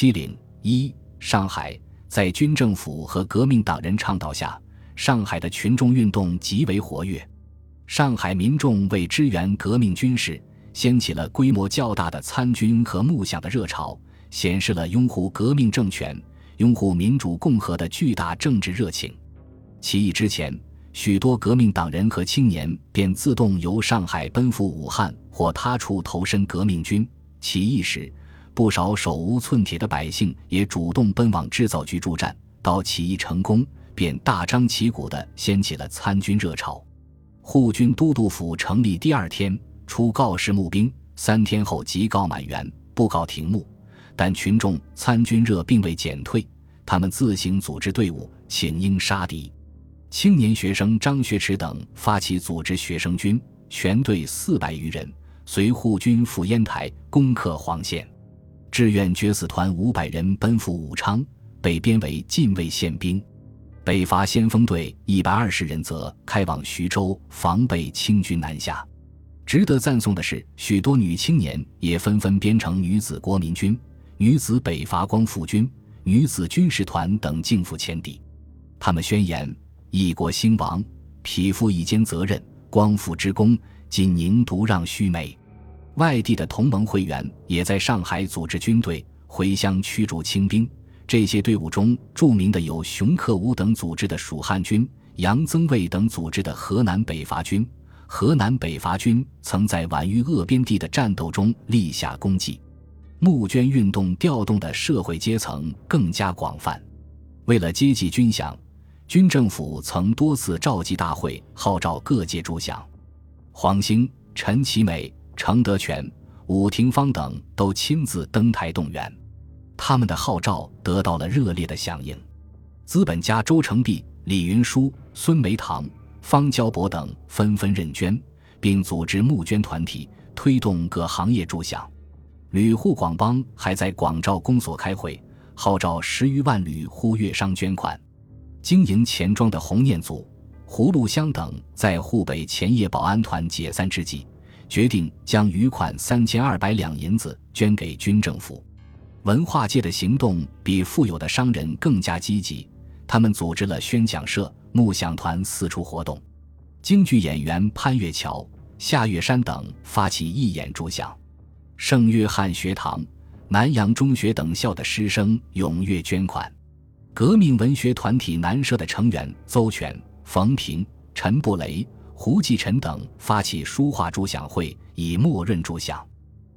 七零一，上海在军政府和革命党人倡导下，上海的群众运动极为活跃。上海民众为支援革命军事，掀起了规模较大的参军和募饷的热潮，显示了拥护革命政权、拥护民主共和的巨大政治热情。起义之前，许多革命党人和青年便自动由上海奔赴武汉或他处投身革命军。起义时，不少手无寸铁的百姓也主动奔往制造局助战。到起义成功，便大张旗鼓地掀起了参军热潮。护军都督府成立第二天出告示募兵，三天后即告满员，布告停募。但群众参军热并未减退，他们自行组织队伍，请缨杀敌。青年学生张学池等发起组织学生军，全队四百余人，随护军赴烟台攻克黄县。志愿决死团五百人奔赴武昌，被编为禁卫宪兵。北伐先锋队一百二十人则开往徐州，防备清军南下。值得赞颂的是，许多女青年也纷纷编成女子国民军、女子北伐光复军、女子军事团等进赴前敌。他们宣言：“一国兴亡，匹夫一肩责任；光复之功，仅宁独让须眉。”外地的同盟会员也在上海组织军队回乡驱逐清兵。这些队伍中著名的有熊克武等组织的蜀汉军、杨增卫等组织的河南北伐军。河南北伐军曾在皖豫鄂边地的战斗中立下功绩。募捐运动调动的社会阶层更加广泛。为了接济军饷，军政府曾多次召集大会，号召各界助饷。黄兴、陈其美、程德全、武廷芳等都亲自登台动员。他们的号召得到了热烈的响应，资本家周成璧、李云书、孙梅堂、方交伯等纷纷认捐，并组织募捐团体，推动各行业助饷。吕沪广帮还在广肇公所开会，号召十余万旅沪粤商捐款。经营钱庄的洪念祖、胡禄香等在沪北前夜保安团解散之际，决定将余款三千二百两银子捐给军政府。文化界的行动比富有的商人更加积极，他们组织了宣讲社、木像团四处活动。京剧演员潘月桥、夏月山等发起义演助饷。圣约翰学堂、南洋中学等校的师生踊跃捐款。革命文学团体南社的成员邹全、冯平、陈布雷、胡继臣等发起书画助饷会，以默认助饷。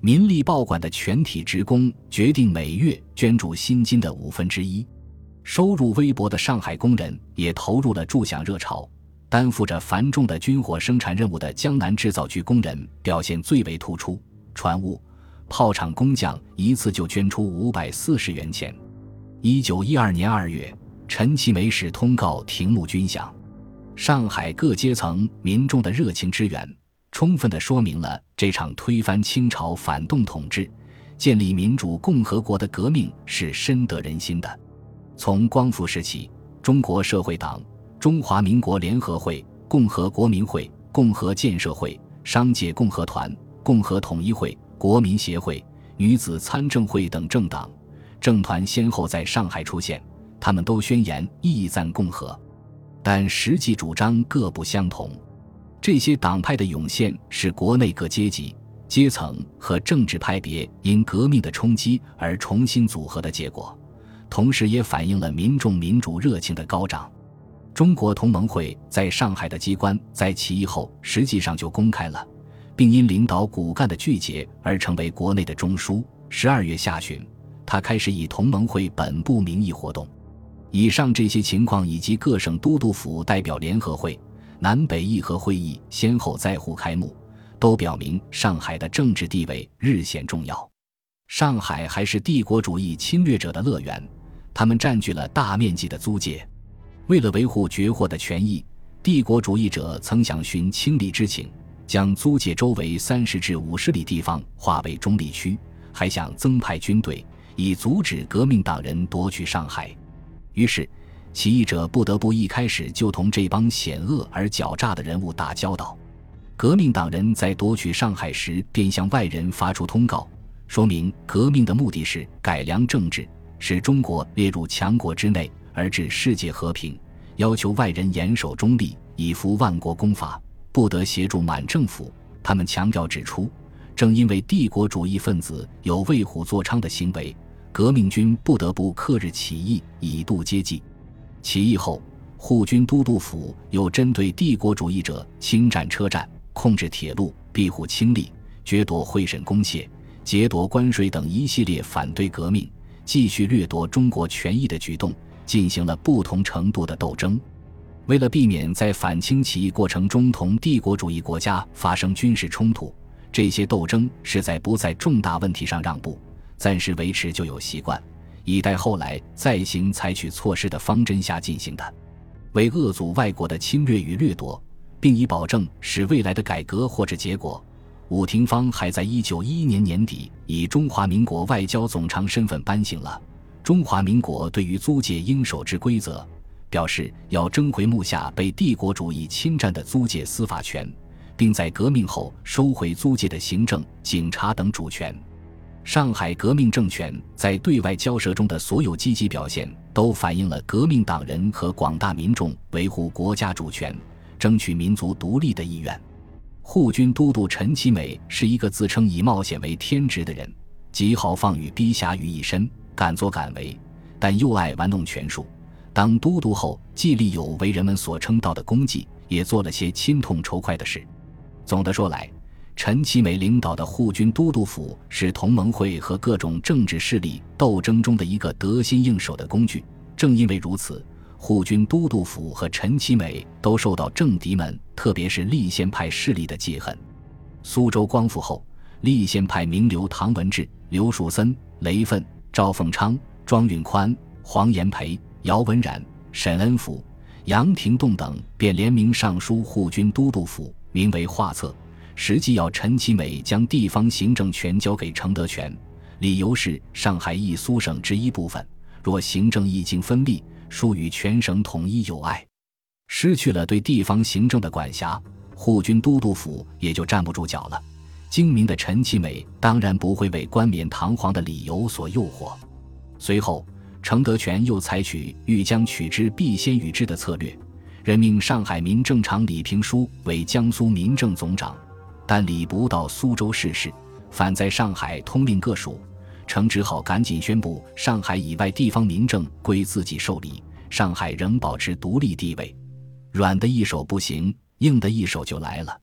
民力报馆的全体职工决定每月捐助薪金的五分之一。收入微薄的上海工人也投入了助饷热潮。担负着繁重的军火生产任务的江南制造局工人表现最为突出。船务、炮厂工匠一次就捐出五百四十元钱。一九一二年二月，陈其美使通告停募军饷。上海各阶层民众的热情支援。充分地说明了这场推翻清朝反动统治、建立民主共和国的革命是深得人心的。从光复时期，中国社会党、中华民国联合会、共和国民会、共和建设会、商界共和团、共和统一会、国民协会、女子参政会等政党、政团先后在上海出现，他们都宣言意赞共和，但实际主张各不相同。这些党派的涌现是国内各阶级、阶层和政治派别因革命的冲击而重新组合的结果，同时也反映了民众民主热情的高涨。中国同盟会在上海的机关在起义后实际上就公开了，并因领导骨干的聚结而成为国内的中枢。十二月下旬，他开始以同盟会本部名义活动。以上这些情况以及各省都督府代表联合会。南北议和会议先后在沪开幕，都表明上海的政治地位日显重要。上海还是帝国主义侵略者的乐园，他们占据了大面积的租界。为了维护绝获的权益，帝国主义者曾想寻清理之情，将租界周围三十至五十里地方划为中立区，还想增派军队以阻止革命党人夺取上海。于是。起义者不得不一开始就同这帮险恶而狡诈的人物打交道。革命党人在夺取上海时，便向外人发出通告，说明革命的目的是改良政治，使中国列入强国之内，而致世界和平。要求外人严守中立，以服万国公法，不得协助满政府。他们强调指出，正因为帝国主义分子有为虎作伥的行为，革命军不得不克日起义，以度接济。起义后，护军都督府又针对帝国主义者侵占车站、控制铁路、庇护清吏、掠夺会审公械、劫夺关税等一系列反对革命、继续掠夺中国权益的举动。进行了不同程度的斗争，为了避免在反清起义过程中同帝国主义国家发生军事冲突，这些斗争是在不在重大问题上让步，暂时维持旧有习惯，以待后来再行采取措施的方针下进行的。为遏阻外国的侵略与掠夺，并以保证使未来的改革或者结果，伍廷芳还在一九一一年年底以中华民国外交总长身份颁行了。中华民国对于租界应守之规则，表示要征回目下被帝国主义侵占的租界司法权，并在革命后收回租界的行政、警察等主权。上海革命政权在对外交涉中的所有积极表现，都反映了革命党人和广大民众维护国家主权、争取民族独立的意愿。护军都督陈其美是一个自称以冒险为天职的人，极豪放与逼侠于一身。敢作敢为，但又爱玩弄权术。当都督后，既立有为人们所称道的功绩，也做了些亲痛仇快的事。总的说来，陈其美领导的护军都督府是同盟会和各种政治势力斗争中的一个得心应手的工具。正因为如此，护军都督府和陈其美都受到政敌们，特别是立宪派势力的记恨。苏州光复后，立宪派名流唐文治、刘树森、雷奋。赵凤昌、庄允宽、黄炎培、姚文冉、沈恩福、杨廷栋等便联名上书护军都督府，名为画策，实际要陈其美将地方行政权交给承德全，理由是上海一苏省之一部分，若行政一经分立，属与全省统一有碍，失去了对地方行政的管辖，护军都督府也就站不住脚了。精明的陈其美当然不会为冠冕堂皇的理由所诱惑。随后，程德全又采取欲将取之必先予之的策略，任命上海民政长李平书为江苏民政总长。但李不到苏州试事，反在上海通令各署，程只好赶紧宣布上海以外地方民政归自己受理，上海仍保持独立地位。软的一手不行，硬的一手就来了。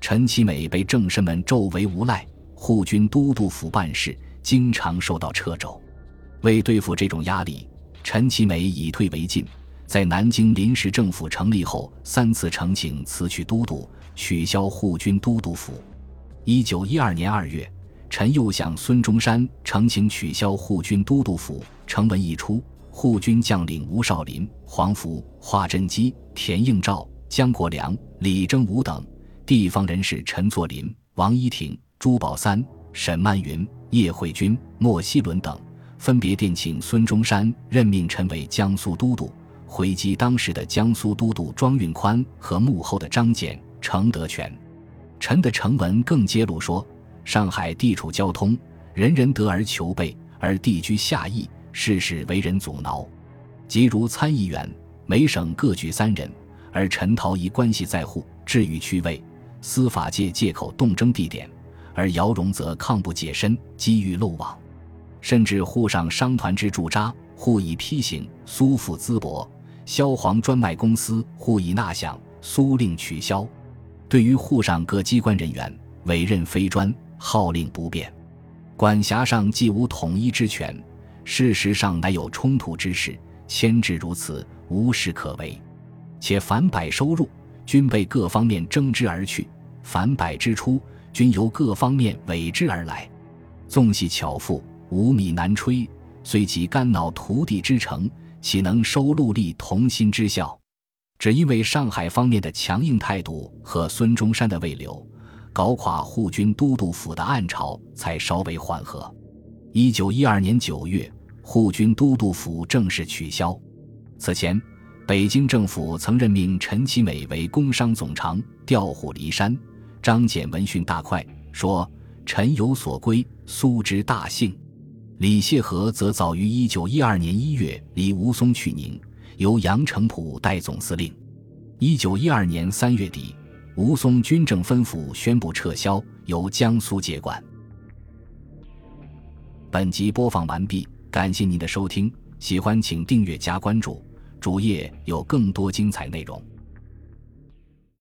陈其美被政绅们皱为无赖，护军都督府办事经常受到掣肘。为对付这种压力，陈其美以退为进，在南京临时政府成立后，三次呈请辞去都督，取消护军都督府。一九一二年二月，陈又向孙中山呈请取消护军都督府，呈文一出，护军将领吴少林、黄福、华振基、田应照、姜国良、李征武等。地方人士陈作霖、王一挺、朱宝三、沈曼云、叶惠君、莫希伦等，分别电请孙中山任命陈为江苏都督，回击当时的江苏都督庄运宽和幕后的张謇、程德全。陈的呈文更揭露说，上海地处交通，人人得而求备，而地居下邑，事事为人阻挠。即如参议员，每省各举三人，而陈陶仪关系在沪，至于区位。司法界借口动征地点，而姚荣则抗不解身，机遇漏网，甚至沪上商团之驻扎，互以批行；苏府淄博、萧黄专卖公司互以纳饷，苏令取消。对于沪上各机关人员，委任非专，号令不变，管辖上既无统一之权，事实上乃有冲突之事，牵制如此，无事可为。且凡百收入，均被各方面征之而去。凡百支出，均由各方面委之而来。纵系巧妇，无米难炊；虽及肝脑涂地之诚，岂能收陆力同心之效？只因为上海方面的强硬态度和孙中山的未留，搞垮护军都督府的暗潮才稍微缓和。一九一二年九月，护军都督府正式取消。此前，北京政府曾任命陈其美为工商总长，调虎离山。张謇闻讯大快，说：“臣有所归，苏之大幸。李谢和则早于一九一二年一月离吴淞去宁，由杨成甫代总司令。一九一二年三月底，吴淞军政分府宣布撤销，由江苏接管。本集播放完毕，感谢您的收听，喜欢请订阅加关注，主页有更多精彩内容。